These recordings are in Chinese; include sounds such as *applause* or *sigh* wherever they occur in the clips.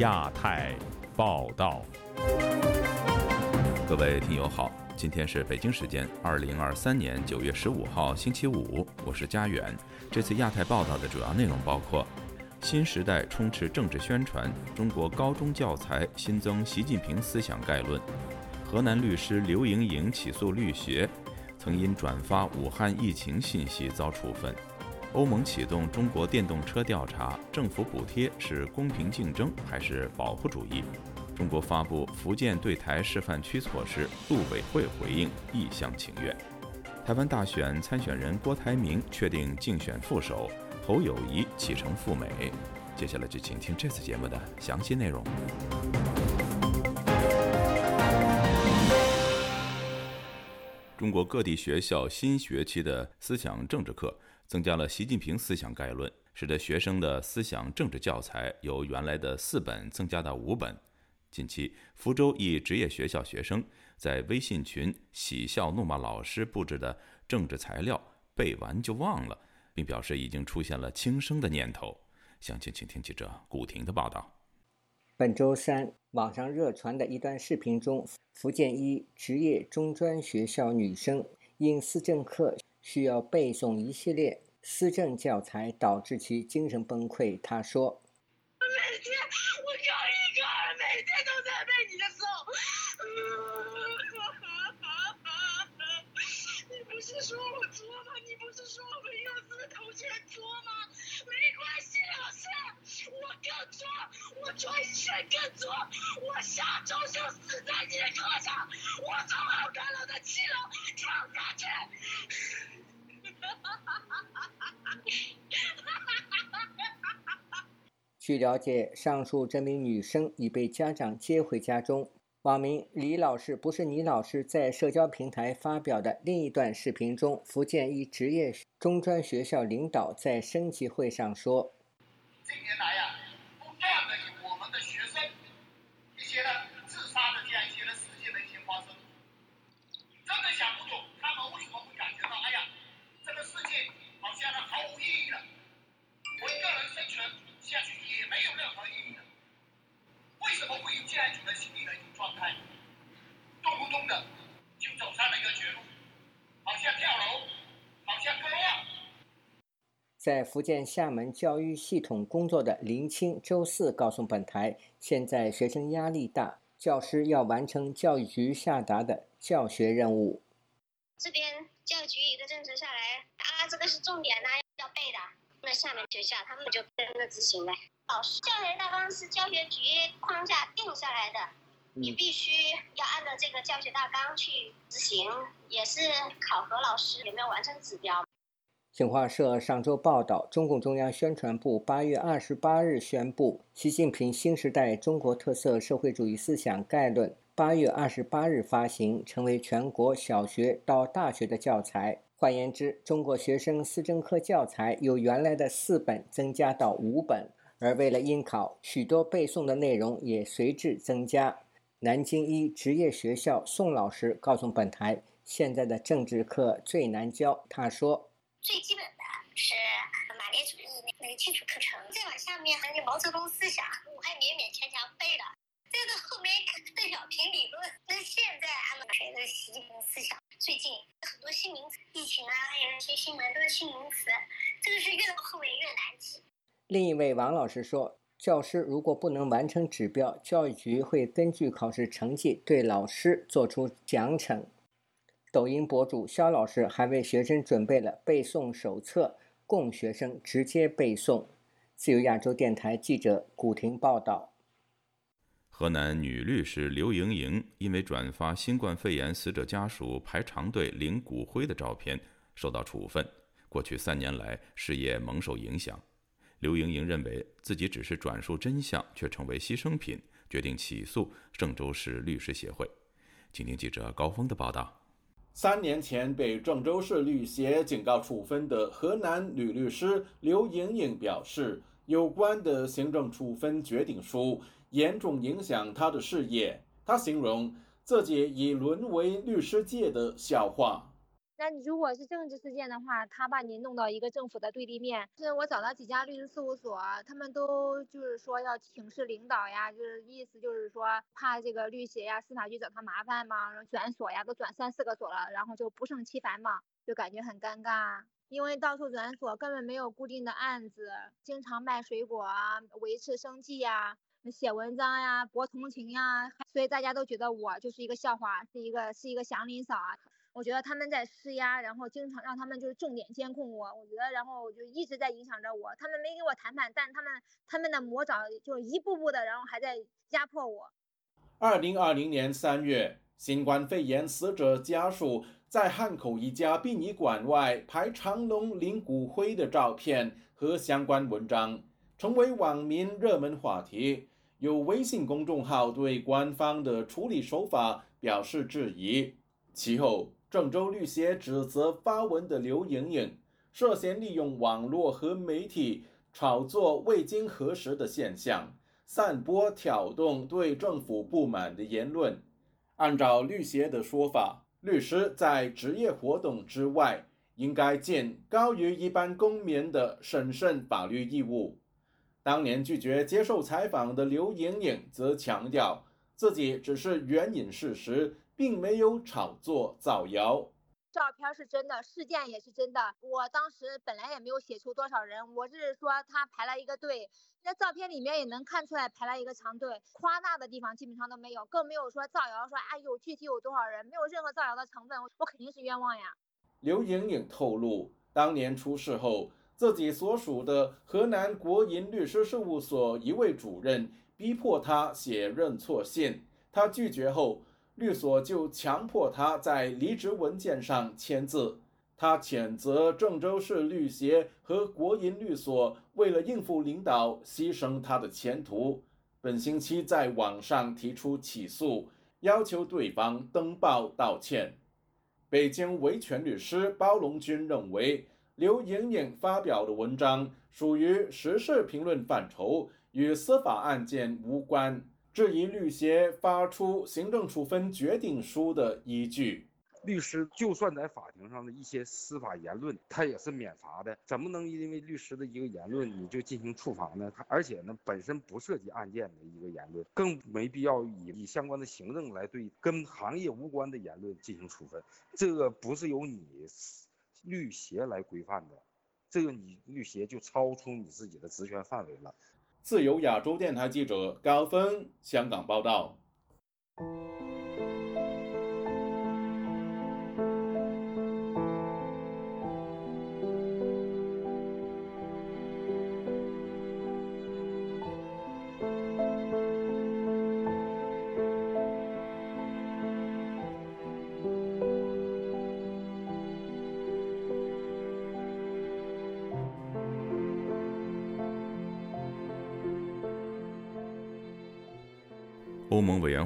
亚太报道，各位听友好，今天是北京时间二零二三年九月十五号星期五，我是佳远。这次亚太报道的主要内容包括：新时代充斥政治宣传，中国高中教材新增习近平思想概论；河南律师刘莹莹起诉律协，曾因转发武汉疫情信息遭处分。欧盟启动中国电动车调查，政府补贴是公平竞争还是保护主义？中国发布福建对台示范区措施，陆委会回应一厢情愿。台湾大选参选人郭台铭确定竞选副手，侯友谊启程赴美。接下来就请听这次节目的详细内容。中国各地学校新学期的思想政治课。增加了习近平思想概论，使得学生的思想政治教材由原来的四本增加到五本。近期，福州一职业学校学生在微信群喜笑怒骂老师布置的政治材料，背完就忘了，并表示已经出现了轻生的念头。详情，请听记者古婷的报道。本周三，网上热传的一段视频中，福建一职业中专学校女生因思政课。需要背诵一系列思政教材，导致其精神崩溃。他说：“每天我高一高二，每天都在背你的诵。*laughs* 你不是说我作吗？你不是说我们幼师同学作吗？没关系，老师，我更作，我作一圈更作，我下周就死在你的课上，我从二楼的七楼跳下去。” *laughs* 据了解，上述这名女生已被家长接回家中。网名“李老师不是倪老师”在社交平台发表的另一段视频中，福建一职业中专学校领导在升级会上说：“，断的有我们的学生一些呢自杀的这样一些的事件的一些发生，真的想不通他们为什么会感觉到，哎呀。”这个世界好像是毫无意义的，我一个人生存下去也没有任何意义的。为什么会有这样一种心理的一种状态？动不动的就走上了一个绝路，好像跳楼，好像割腕。在福建厦门教育系统工作的林青周四告诉本台，现在学生压力大，教师要完成教育局下达的教学任务。这边教育局一个政策下来啊，这个是重点呐，要背的。那厦门学校他们就跟着执行呗。老师教学大纲是教学局框架定下来的，你必须要按照这个教学大纲去执行，也是考核老师有没有完成指标。新华社上周报道，中共中央宣传部八月二十八日宣布，《习近平新时代中国特色社会主义思想概论》。八月二十八日发行，成为全国小学到大学的教材。换言之，中国学生思政课教材由原来的四本增加到五本。而为了应考，许多背诵的内容也随之增加。南京一职业学校宋老师告诉本台，现在的政治课最难教。他说：“最基本的是马列主义那那个基础课程，再往下面还有毛泽东思想，我还勉勉强强背了。”再到后面邓小平理论，那现在按照谁的习近平思想？最近很多新名词，疫情啊，还有一些新闻都是新名词，这个是越到后面越难记。另一位王老师说，教师如果不能完成指标，教育局会根据考试成绩对老师作出奖惩。抖音博主肖老师还为学生准备了背诵手册，供学生直接背诵。自由亚洲电台记者古婷报道。河南女律师刘莹莹因为转发新冠肺炎死者家属排长队领骨灰的照片，受到处分。过去三年来，事业蒙受影响。刘莹莹认为自己只是转述真相，却成为牺牲品，决定起诉郑州市律师协会。请听记者高峰的报道。三年前被郑州市律协警告处分的河南女律师刘莹莹表示，有关的行政处分决定书。严重影响她的事业。她形容自己已沦为律师界的笑话。那如果是政治事件的话，他把你弄到一个政府的对立面。是我找到几家律师事务所，他们都就是说要请示领导呀，就是意思就是说怕这个律协呀、司法局找他麻烦嘛，然后转所呀都转三四个所了，然后就不胜其烦嘛，就感觉很尴尬。因为到处转所，根本没有固定的案子，经常卖水果啊，维持生计呀，写文章呀，博同情呀，所以大家都觉得我就是一个笑话，是一个是一个祥林嫂啊。我觉得他们在施压，然后经常让他们就是重点监控我。我觉得，然后就一直在影响着我。他们没给我谈判，但他们他们的魔爪就一步步的，然后还在压迫我。二零二零年三月，新冠肺炎死者家属。在汉口一家殡仪馆外排长龙领骨灰的照片和相关文章，成为网民热门话题。有微信公众号对官方的处理手法表示质疑。其后，郑州律协指责发文的刘莹莹涉嫌利用网络和媒体炒作未经核实的现象，散播挑动对政府不满的言论。按照律协的说法。律师在职业活动之外，应该尽高于一般公民的审慎法律义务。当年拒绝接受采访的刘莹莹则强调，自己只是援引事实，并没有炒作造谣。照片是真的，事件也是真的。我当时本来也没有写出多少人，我只是说他排了一个队，那照片里面也能看出来排了一个长队，夸大的地方基本上都没有，更没有说造谣，说哎呦具体有多少人，没有任何造谣的成分，我肯定是冤枉呀。刘莹莹透露，当年出事后，自己所属的河南国营律师事务所一位主任逼迫他写认错信，他拒绝后。律所就强迫他在离职文件上签字。他谴责郑州市律协和国营律所为了应付领导，牺牲他的前途。本星期在网上提出起诉，要求对方登报道歉。北京维权律师包龙军认为，刘莹莹发表的文章属于时事评论范畴，与司法案件无关。质疑律协发出行政处分决定书的依据。律师就算在法庭上的一些司法言论，他也是免罚的，怎么能因为律师的一个言论你就进行处罚呢？他而且呢，本身不涉及案件的一个言论，更没必要以以相关的行政来对跟行业无关的言论进行处分。这个不是由你律协来规范的，这个你律协就超出你自己的职权范围了。自由亚洲电台记者高峰香港报道。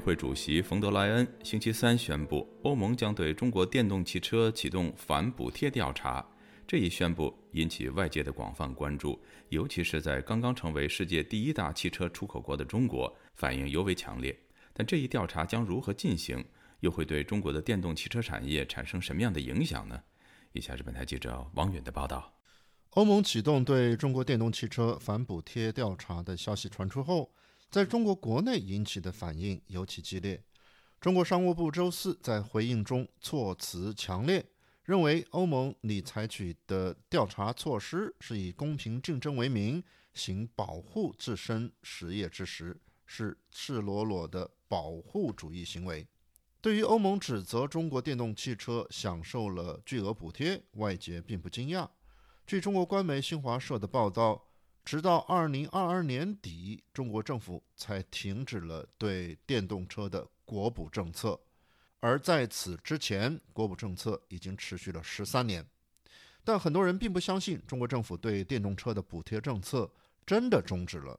会主席冯德莱恩星期三宣布，欧盟将对中国电动汽车启动反补贴调查。这一宣布引起外界的广泛关注，尤其是在刚刚成为世界第一大汽车出口国的中国，反应尤为强烈。但这一调查将如何进行，又会对中国的电动汽车产业产生什么样的影响呢？以下是本台记者王远的报道。欧盟启动对中国电动汽车反补贴调查的消息传出后。在中国国内引起的反应尤其激烈。中国商务部周四在回应中措辞强烈，认为欧盟拟采取的调查措施是以公平竞争为名，行保护自身实业之实，是赤裸裸的保护主义行为。对于欧盟指责中国电动汽车享受了巨额补贴，外界并不惊讶。据中国官媒新华社的报道。直到二零二二年底，中国政府才停止了对电动车的国补政策，而在此之前，国补政策已经持续了十三年。但很多人并不相信中国政府对电动车的补贴政策真的终止了。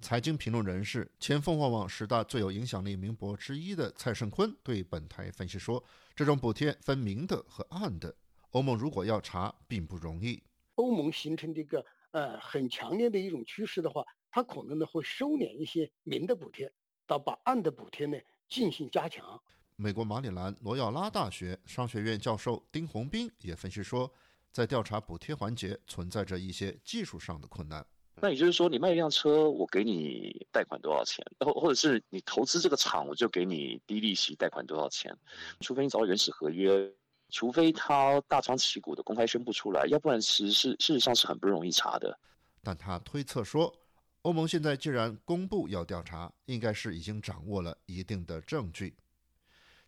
财经评论人士、前凤凰网十大最有影响力名博之一的蔡胜坤对本台分析说：“这种补贴分明的和暗的，欧盟如果要查，并不容易。欧盟形成的一个。”呃，很强烈的一种趋势的话，它可能呢会收敛一些明的补贴，到把暗的补贴呢进行加强。美国马里兰罗耀拉大学商学院教授丁宏斌也分析说，在调查补贴环节存在着一些技术上的困难。那也就是说，你卖一辆车，我给你贷款多少钱？或或者是你投资这个厂，我就给你低利息贷款多少钱？除非你找到原始合约，除非他大张旗鼓的公开宣布出来，要不然其实是事实上是很不容易查的。但他推测说，欧盟现在既然公布要调查，应该是已经掌握了一定的证据。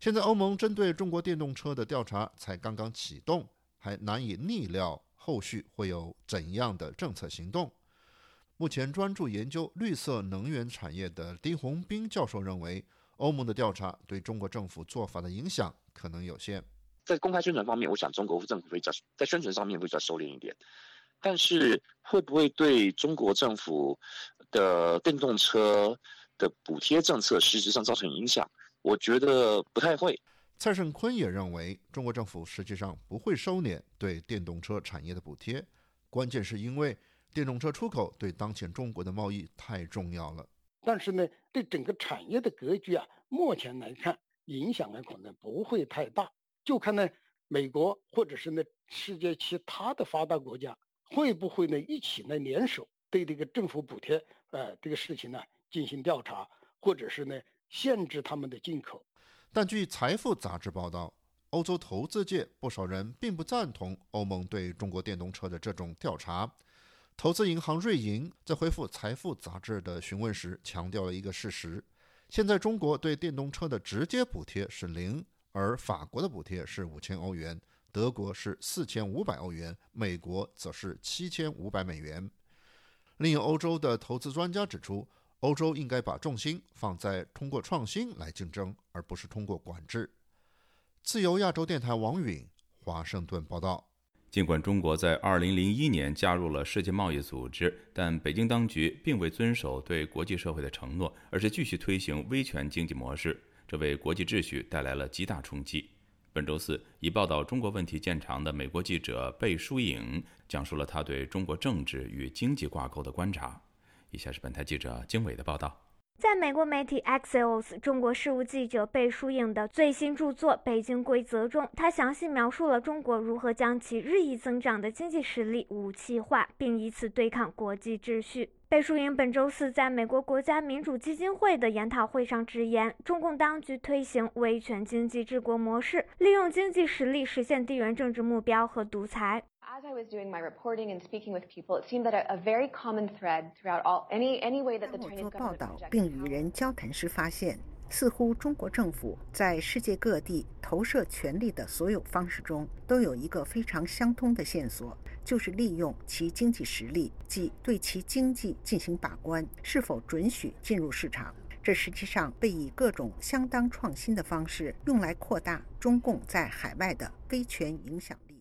现在欧盟针对中国电动车的调查才刚刚启动，还难以逆料后续会有怎样的政策行动。目前专注研究绿色能源产业的丁宏斌教授认为，欧盟的调查对中国政府做法的影响可能有限。在公开宣传方面，我想中国政府会较在宣传上面会较收敛一点，但是会不会对中国政府的电动车的补贴政策实质上造成影响？我觉得不太会。蔡胜坤也认为，中国政府实际上不会收敛对电动车产业的补贴，关键是因为。电动车出口对当前中国的贸易太重要了，但是呢，对整个产业的格局啊，目前来看影响呢可能不会太大，就看呢美国或者是呢世界其他的发达国家会不会呢一起呢联手对这个政府补贴呃这个事情呢进行调查，或者是呢限制他们的进口。但据《财富》杂志报道，欧洲投资界不少人并不赞同欧盟对中国电动车的这种调查。投资银行瑞银在回复《财富》杂志的询问时，强调了一个事实：现在中国对电动车的直接补贴是零，而法国的补贴是五千欧元，德国是四千五百欧元，美国则是七千五百美元。另有欧洲的投资专家指出，欧洲应该把重心放在通过创新来竞争，而不是通过管制。自由亚洲电台王允华盛顿报道。尽管中国在2001年加入了世界贸易组织，但北京当局并未遵守对国际社会的承诺，而是继续推行威权经济模式，这为国际秩序带来了极大冲击。本周四，以报道中国问题见长的美国记者贝舒颖讲述了他对中国政治与经济挂钩的观察。以下是本台记者经纬的报道。在美国媒体 Axios 中国事务记者贝舒颖的最新著作《北京规则》中，他详细描述了中国如何将其日益增长的经济实力武器化，并以此对抗国际秩序。贝舒颖本周四在美国国家民主基金会的研讨会上直言，中共当局推行威权经济治国模式，利用经济实力实现地缘政治目标和独裁。As I was doing my reporting and speaking with people, it seemed that a, very common thread throughout all any any way that the Chinese 报道并与人交谈时发现，似乎中国政府在世界各地投射权力的所有方式中，都有一个非常相通的线索，就是利用其经济实力，即对其经济进行把关，是否准许进入市场。这实际上被以各种相当创新的方式用来扩大中共在海外的威权影响力。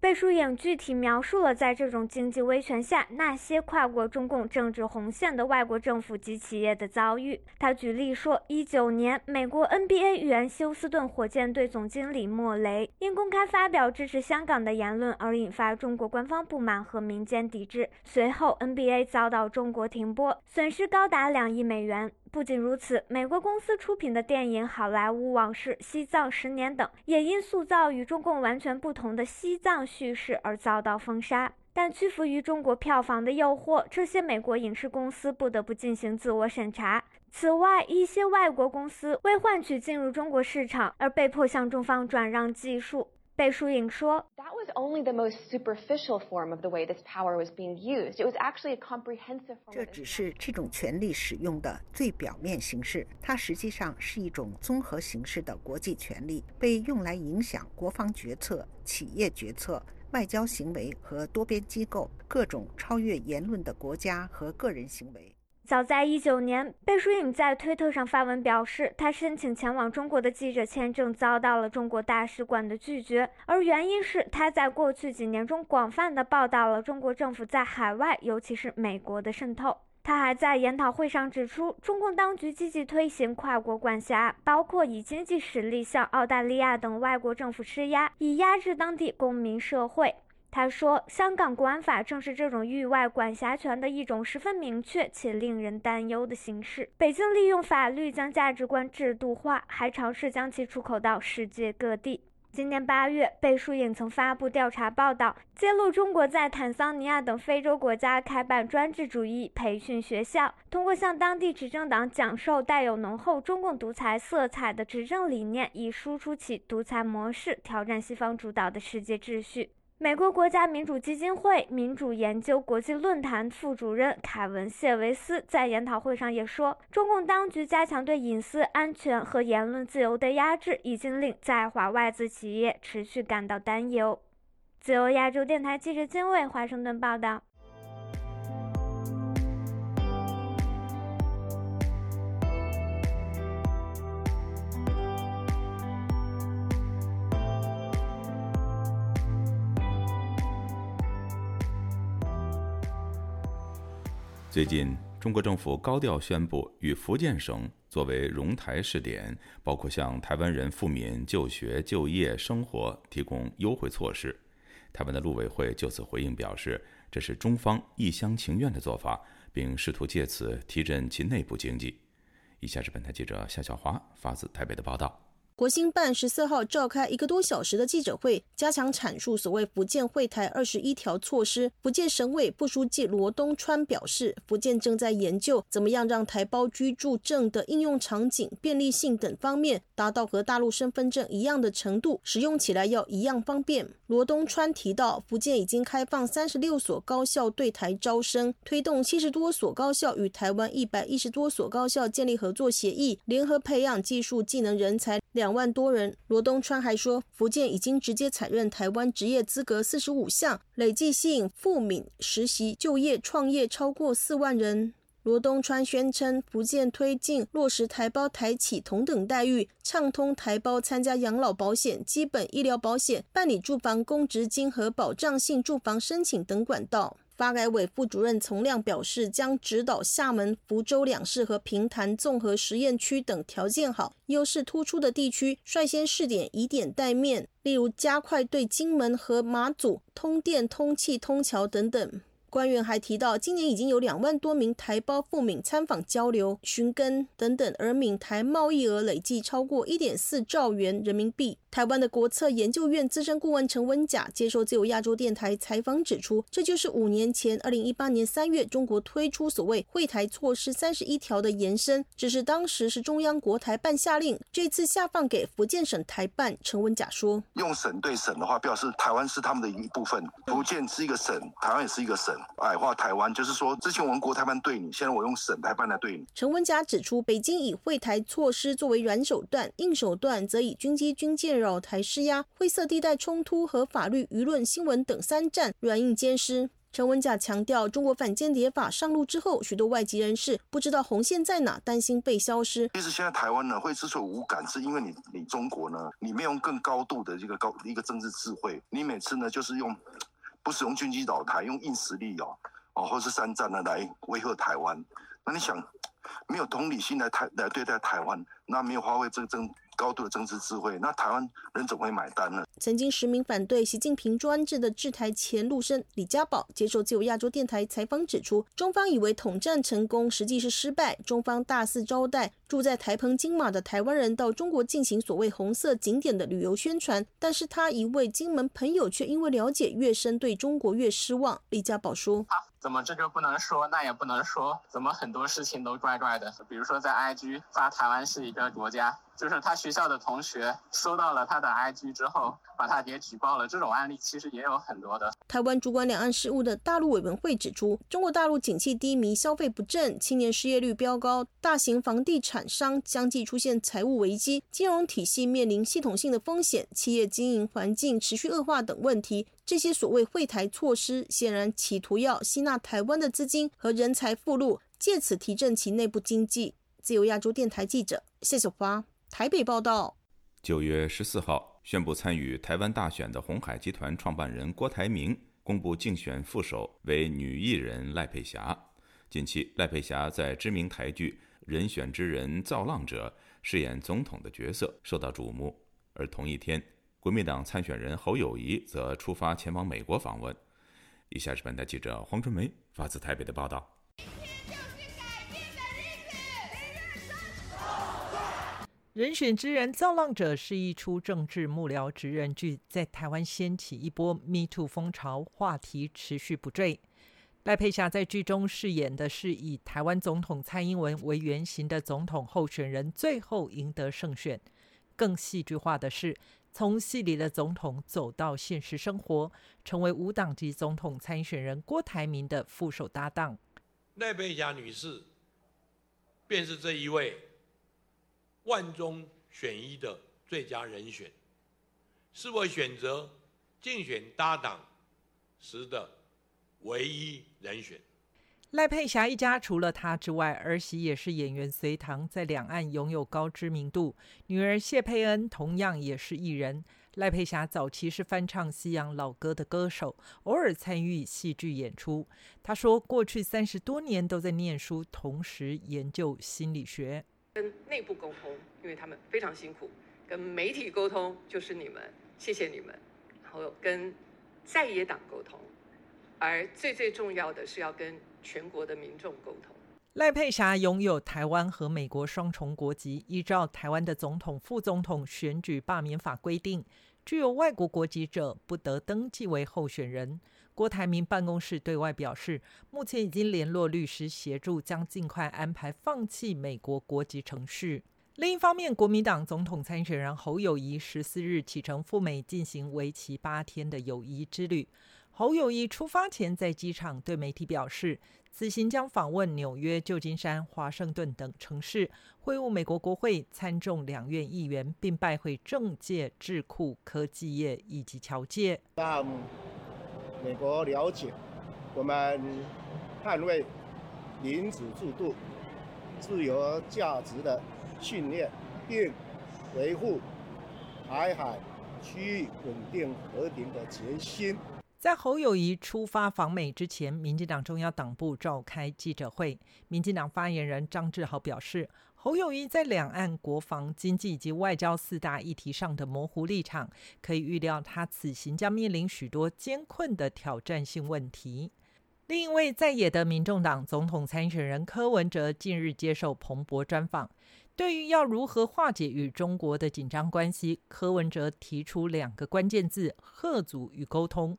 贝舒颖具体描述了在这种经济威权下那些跨过中共政治红线的外国政府及企业的遭遇。他举例说，一九年，美国 NBA 原休斯顿火箭队总经理莫雷因公开发表支持香港的言论而引发中国官方不满和民间抵制，随后 NBA 遭到中国停播，损失高达两亿美元。不仅如此，美国公司出品的电影《好莱坞往事》《西藏十年》等，也因塑造与中共完全不同的西藏叙事而遭到封杀。但屈服于中国票房的诱惑，这些美国影视公司不得不进行自我审查。此外，一些外国公司为换取进入中国市场而被迫向中方转让技术。贝舒颖说：“That was only the most superficial form of the way this power was being used. It was actually a comprehensive form.” 这只是这种权力使用的最表面形式，它实际上是一种综合形式的国际权力，被用来影响国防决策、企业决策、外交行为和多边机构各种超越言论的国家和个人行为。早在一九年，贝舒颖在推特上发文表示，他申请前往中国的记者签证遭到了中国大使馆的拒绝，而原因是他在过去几年中广泛的报道了中国政府在海外，尤其是美国的渗透。他还在研讨会上指出，中共当局积极推行跨国管辖，包括以经济实力向澳大利亚等外国政府施压，以压制当地公民社会。他说：“香港国安法正是这种域外管辖权的一种十分明确且令人担忧的形式。北京利用法律将价值观制度化，还尝试将其出口到世界各地。”今年八月，贝树影曾发布调查报道，揭露中国在坦桑尼亚等非洲国家开办专制主义培训学校，通过向当地执政党讲授带有浓厚中共独裁色彩的执政理念，以输出其独裁模式，挑战西方主导的世界秩序。美国国家民主基金会民主研究国际论坛副主任凯文·谢维斯在研讨会上也说，中共当局加强对隐私、安全和言论自由的压制，已经令在华外资企业持续感到担忧。自由亚洲电台记者金卫华盛顿报道。最近，中国政府高调宣布与福建省作为融台试点，包括向台湾人赴闽就学、就业、生活提供优惠措施。台湾的陆委会就此回应表示，这是中方一厢情愿的做法，并试图借此提振其内部经济。以下是本台记者夏小华发自台北的报道。国新办十四号召开一个多小时的记者会，加强阐述所谓福建会台二十一条措施。福建省委副书记罗东川表示，福建正在研究怎么样让台胞居住证的应用场景、便利性等方面达到和大陆身份证一样的程度，使用起来要一样方便。罗东川提到，福建已经开放三十六所高校对台招生，推动七十多所高校与台湾一百一十多所高校建立合作协议，联合培养技术技能人才两。万多人。罗东川还说，福建已经直接采认台湾职业资格四十五项，累计吸引赴闽实习、就业、创业超过四万人。罗东川宣称，福建推进落实台胞台企同等待遇，畅通台胞参加养老保险、基本医疗保险、办理住房公积金和保障性住房申请等管道。发改委副主任丛亮表示，将指导厦门、福州两市和平潭综合实验区等条件好、优势突出的地区，率先试点，以点带面，例如加快对金门和马祖通电、通气、通桥等等。官员还提到，今年已经有两万多名台胞赴闽参访交流、寻根等等，而闽台贸易额累计超过一点四兆元人民币。台湾的国策研究院资深顾问陈文甲接受自由亚洲电台采访指出，这就是五年前二零一八年三月中国推出所谓会台措施三十一条的延伸，只是当时是中央国台办下令，这次下放给福建省台办。陈文甲说：“用省对省的话，表示台湾是他们的一部分，福建是一个省，台湾也是一个省。”矮化台湾，就是说，之前我们国台办对你，现在我用省台办来对你。陈文甲指出，北京以会台措施作为软手段，硬手段则以军机军舰扰台施压、灰色地带冲突和法律、舆论、新闻等三战软硬兼施。陈文甲强调，中国反间谍法上路之后，许多外籍人士不知道红线在哪，担心被消失。其实现在台湾呢会之所以无感，是因为你你中国呢，你没有更高度的这个高一个政治智慧，你每次呢就是用。不使用军机扰台，用硬实力哦，哦，或是三战呢来威吓台湾。那你想，没有同理心来台来对待台湾，那没有发挥这个政高度的政治智慧，那台湾人怎么会买单呢？曾经实名反对习近平专制的制台前陆生李家宝接受自由亚洲电台采访指出，中方以为统战成功，实际是失败。中方大肆招待住在台澎金马的台湾人到中国进行所谓红色景点的旅游宣传，但是他一位金门朋友却因为了解越深，对中国越失望。李家宝说。怎么这就不能说，那也不能说？怎么很多事情都怪怪的？比如说在 IG 发台湾是一个国家，就是他学校的同学收到了他的 IG 之后，把他给举报了。这种案例其实也有很多的。台湾主管两岸事务的大陆委员会指出，中国大陆景气低迷，消费不振，青年失业率飙高，大型房地产商相继出现财务危机，金融体系面临系统性的风险，企业经营环境持续恶化等问题。这些所谓会台措施，显然企图要吸纳台湾的资金和人才附录，借此提振其内部经济。自由亚洲电台记者谢小华台北报道。九月十四号，宣布参与台湾大选的红海集团创办人郭台铭公布竞选副手为女艺人赖佩霞。近期，赖佩霞在知名台剧《人选之人造浪者》饰演总统的角色受到瞩目，而同一天。国民党参选人侯友谊则出发前往美国访问。以下是本台记者黄春梅发自台北的报道。人选之人造浪者是一出政治幕僚职人剧，在台湾掀起一波 Me Too 风潮，话题持续不坠。赖佩霞在剧中饰演的是以台湾总统蔡英文为原型的总统候选人，最后赢得胜选。更戏剧化的是，从戏里的总统走到现实生活，成为无党籍总统参选人郭台铭的副手搭档。赖佩霞女士，便是这一位。万中选一的最佳人选，是我选择竞选搭档时的唯一人选。赖佩霞一家除了她之外，儿媳也是演员隋棠，在两岸拥有高知名度。女儿谢佩恩同样也是艺人。赖佩霞早期是翻唱西洋老歌的歌手，偶尔参与戏剧演出。她说，过去三十多年都在念书，同时研究心理学。跟内部沟通，因为他们非常辛苦；跟媒体沟通，就是你们，谢谢你们。然后跟在野党沟通，而最最重要的是要跟全国的民众沟通。赖佩霞拥有台湾和美国双重国籍，依照台湾的总统、副总统选举罢免法规定，具有外国国籍者不得登记为候选人。郭台铭办公室对外表示，目前已经联络律师协助，将尽快安排放弃美国国籍程序。另一方面，国民党总统参选人侯友谊十四日启程赴美进行为期八天的友谊之旅。侯友谊出发前在机场对媒体表示，此行将访问纽约、旧金山、华盛顿等城市，会晤美国国会参众两院议员，并拜会政界、智库、科技业以及侨界。美国了解我们捍卫民主制度、自由价值的信念，并维护台海区域稳定和平的决心。在侯友谊出发访美之前，民进党中央党部召开记者会，民进党发言人张志豪表示。侯友谊在两岸国防、经济以及外交四大议题上的模糊立场，可以预料他此行将面临许多艰困的挑战性问题。另一位在野的民众党总统参选人柯文哲近日接受彭博专访，对于要如何化解与中国的紧张关系，柯文哲提出两个关键字：贺阻与沟通。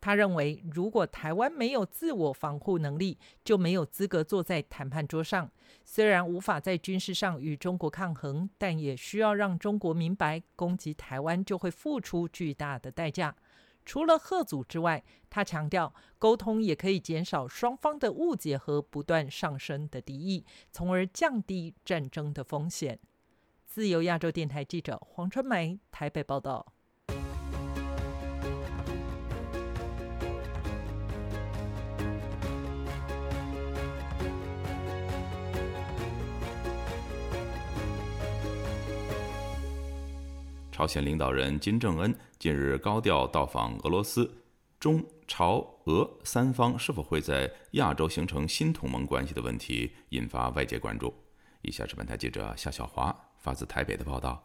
他认为，如果台湾没有自我防护能力，就没有资格坐在谈判桌上。虽然无法在军事上与中国抗衡，但也需要让中国明白，攻击台湾就会付出巨大的代价。除了贺祖之外，他强调，沟通也可以减少双方的误解和不断上升的敌意，从而降低战争的风险。自由亚洲电台记者黄春梅台北报道。朝鲜领导人金正恩近日高调到访俄罗斯，中朝俄三方是否会在亚洲形成新同盟关系的问题引发外界关注。以下是本台记者夏小华发自台北的报道。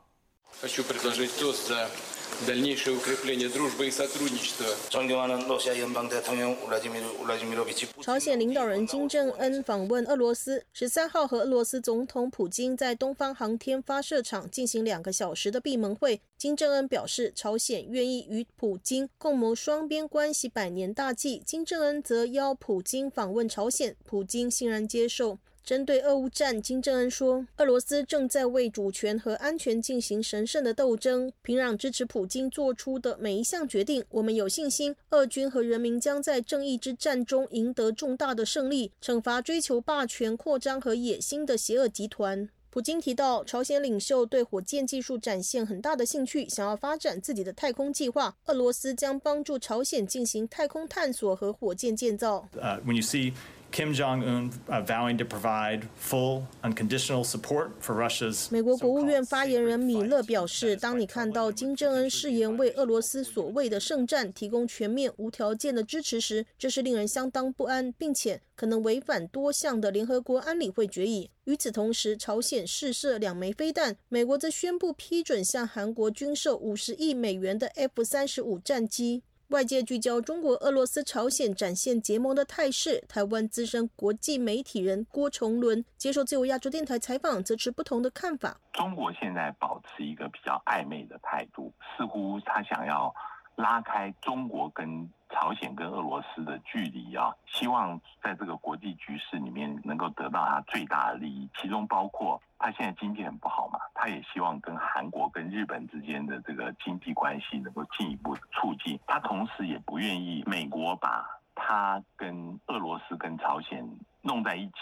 朝鲜领导人金正恩访问俄罗斯，十三号和俄罗斯总统普京在东方航天发射场进行两个小时的闭门会。金正恩表示，朝鲜愿意与普京共谋双边关系百年大计。金正恩则邀普京访问朝鲜，普京欣然接受。针对俄乌战，金正恩说，俄罗斯正在为主权和安全进行神圣的斗争。平壤支持普京做出的每一项决定，我们有信心，俄军和人民将在正义之战中赢得重大的胜利，惩罚追求霸权扩张和野心的邪恶集团。普京提到，朝鲜领袖对火箭技术展现很大的兴趣，想要发展自己的太空计划。俄罗斯将帮助朝鲜进行太空探索和火箭建造。When you see Kim Jong Un vowing to provide full unconditional support for Russia's。美国国务院发言人米勒表示，当你看到金正恩誓言为俄罗斯所谓的圣战提供全面无条件的支持时，这是令人相当不安，并且可能违反多项的联合国安理会决议。与此同时，朝鲜试射两枚飞弹，美国则宣布批准向韩国军售五十亿美元的 F 三十五战机。外界聚焦中国、俄罗斯、朝鲜展现结盟的态势。台湾资深国际媒体人郭崇伦接受自由亚洲电台采访，则持不同的看法。中国现在保持一个比较暧昧的态度，似乎他想要拉开中国跟朝鲜跟俄罗斯的距离啊，希望在这个国际局势里面能够得到他最大的利益，其中包括。他现在经济很不好嘛，他也希望跟韩国、跟日本之间的这个经济关系能够进一步促进。他同时也不愿意美国把他跟俄罗斯、跟朝鲜弄在一起。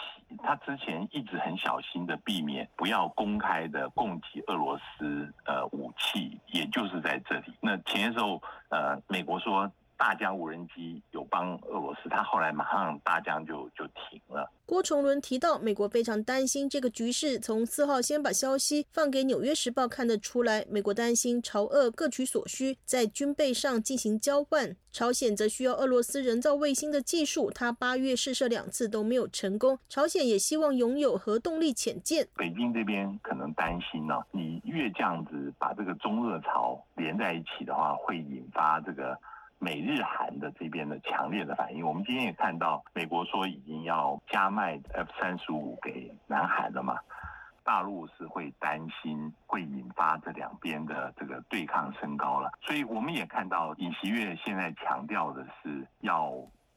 他之前一直很小心的避免不要公开的供给俄罗斯呃武器，也就是在这里。那前些时候呃，美国说。大疆无人机有帮俄罗斯，他后来马上大疆就就停了。郭崇伦提到，美国非常担心这个局势。从四号先把消息放给《纽约时报》看得出来，美国担心朝俄各取所需，在军备上进行交换。朝鲜则需要俄罗斯人造卫星的技术，他八月试射两次都没有成功。朝鲜也希望拥有核动力潜舰。北京这边可能担心呢，你越这样子把这个中俄朝连在一起的话，会引发这个。美日韩的这边的强烈的反应，我们今天也看到，美国说已经要加卖 F 三十五给南韩了嘛？大陆是会担心会引发这两边的这个对抗升高了，所以我们也看到尹锡悦现在强调的是要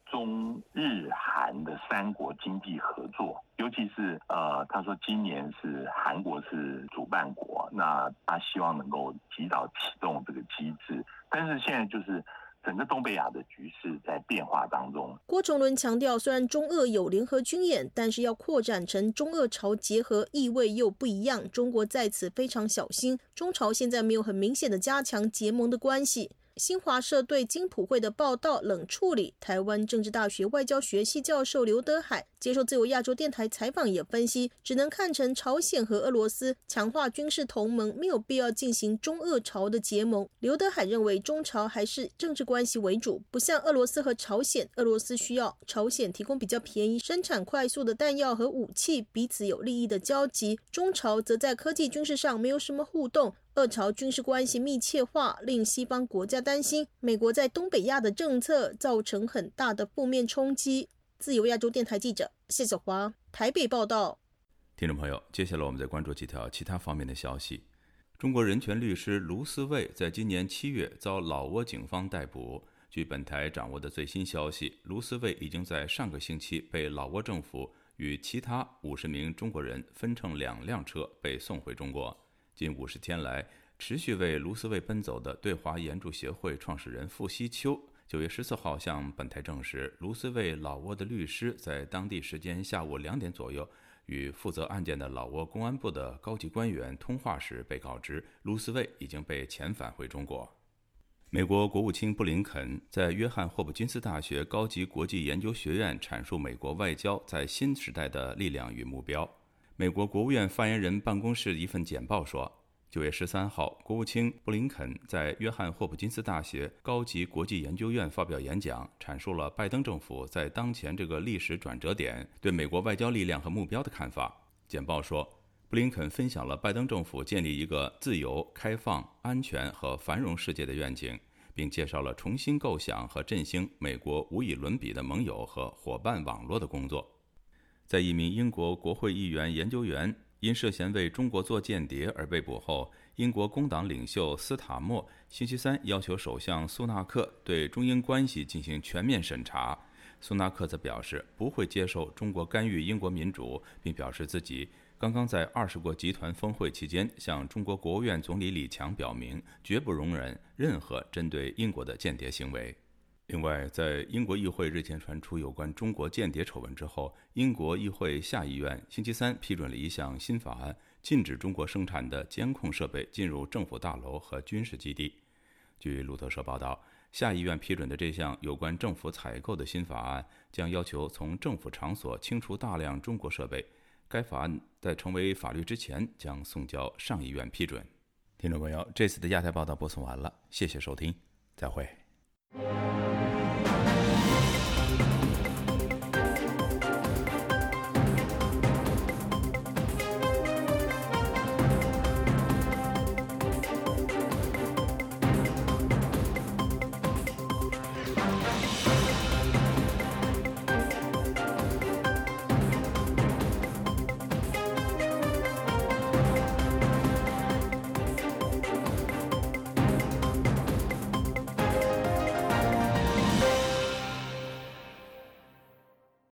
中日韩的三国经济合作，尤其是呃，他说今年是韩国是主办国，那他希望能够及早启动这个机制，但是现在就是。整个东北亚的局势在变化当中。郭崇伦强调，虽然中俄有联合军演，但是要扩展成中俄朝结合，意味又不一样。中国在此非常小心。中朝现在没有很明显的加强结盟的关系。新华社对金普会的报道冷处理。台湾政治大学外交学系教授刘德海接受自由亚洲电台采访，也分析，只能看成朝鲜和俄罗斯强化军事同盟，没有必要进行中俄朝的结盟。刘德海认为，中朝还是政治关系为主，不像俄罗斯和朝鲜，俄罗斯需要朝鲜提供比较便宜、生产快速的弹药和武器，彼此有利益的交集。中朝则在科技军事上没有什么互动。俄朝军事关系密切化，令西方国家担心美国在东北亚的政策造成很大的负面冲击。自由亚洲电台记者谢小华台北报道。听众朋友，接下来我们再关注几条其他方面的消息。中国人权律师卢思卫在今年七月遭老挝警方逮捕。据本台掌握的最新消息，卢思卫已经在上个星期被老挝政府与其他五十名中国人分乘两辆车被送回中国。近五十天来，持续为卢斯卫奔走的对华援助协会创始人傅西秋，九月十四号向本台证实，卢斯卫老挝的律师在当地时间下午两点左右，与负责案件的老挝公安部的高级官员通话时，被告知卢斯卫已经被遣返回中国。美国国务卿布林肯在约翰霍普金斯大学高级国际研究学院阐述美国外交在新时代的力量与目标。美国国务院发言人办公室一份简报说，九月十三号，国务卿布林肯在约翰霍普金斯大学高级国际研究院发表演讲，阐述了拜登政府在当前这个历史转折点对美国外交力量和目标的看法。简报说，布林肯分享了拜登政府建立一个自由、开放、安全和繁荣世界的愿景，并介绍了重新构想和振兴美国无以伦比的盟友和伙伴网络的工作。在一名英国国会议员研究员因涉嫌为中国做间谍而被捕后，英国工党领袖斯塔默星期三要求首相苏纳克对中英关系进行全面审查。苏纳克则表示不会接受中国干预英国民主，并表示自己刚刚在二十国集团峰会期间向中国国务院总理李强表明，绝不容忍任何针对英国的间谍行为。另外，在英国议会日前传出有关中国间谍丑闻之后，英国议会下议院星期三批准了一项新法案，禁止中国生产的监控设备进入政府大楼和军事基地。据路透社报道，下议院批准的这项有关政府采购的新法案，将要求从政府场所清除大量中国设备。该法案在成为法律之前，将送交上议院批准。听众朋友，这次的亚太报道播送完了，谢谢收听，再会。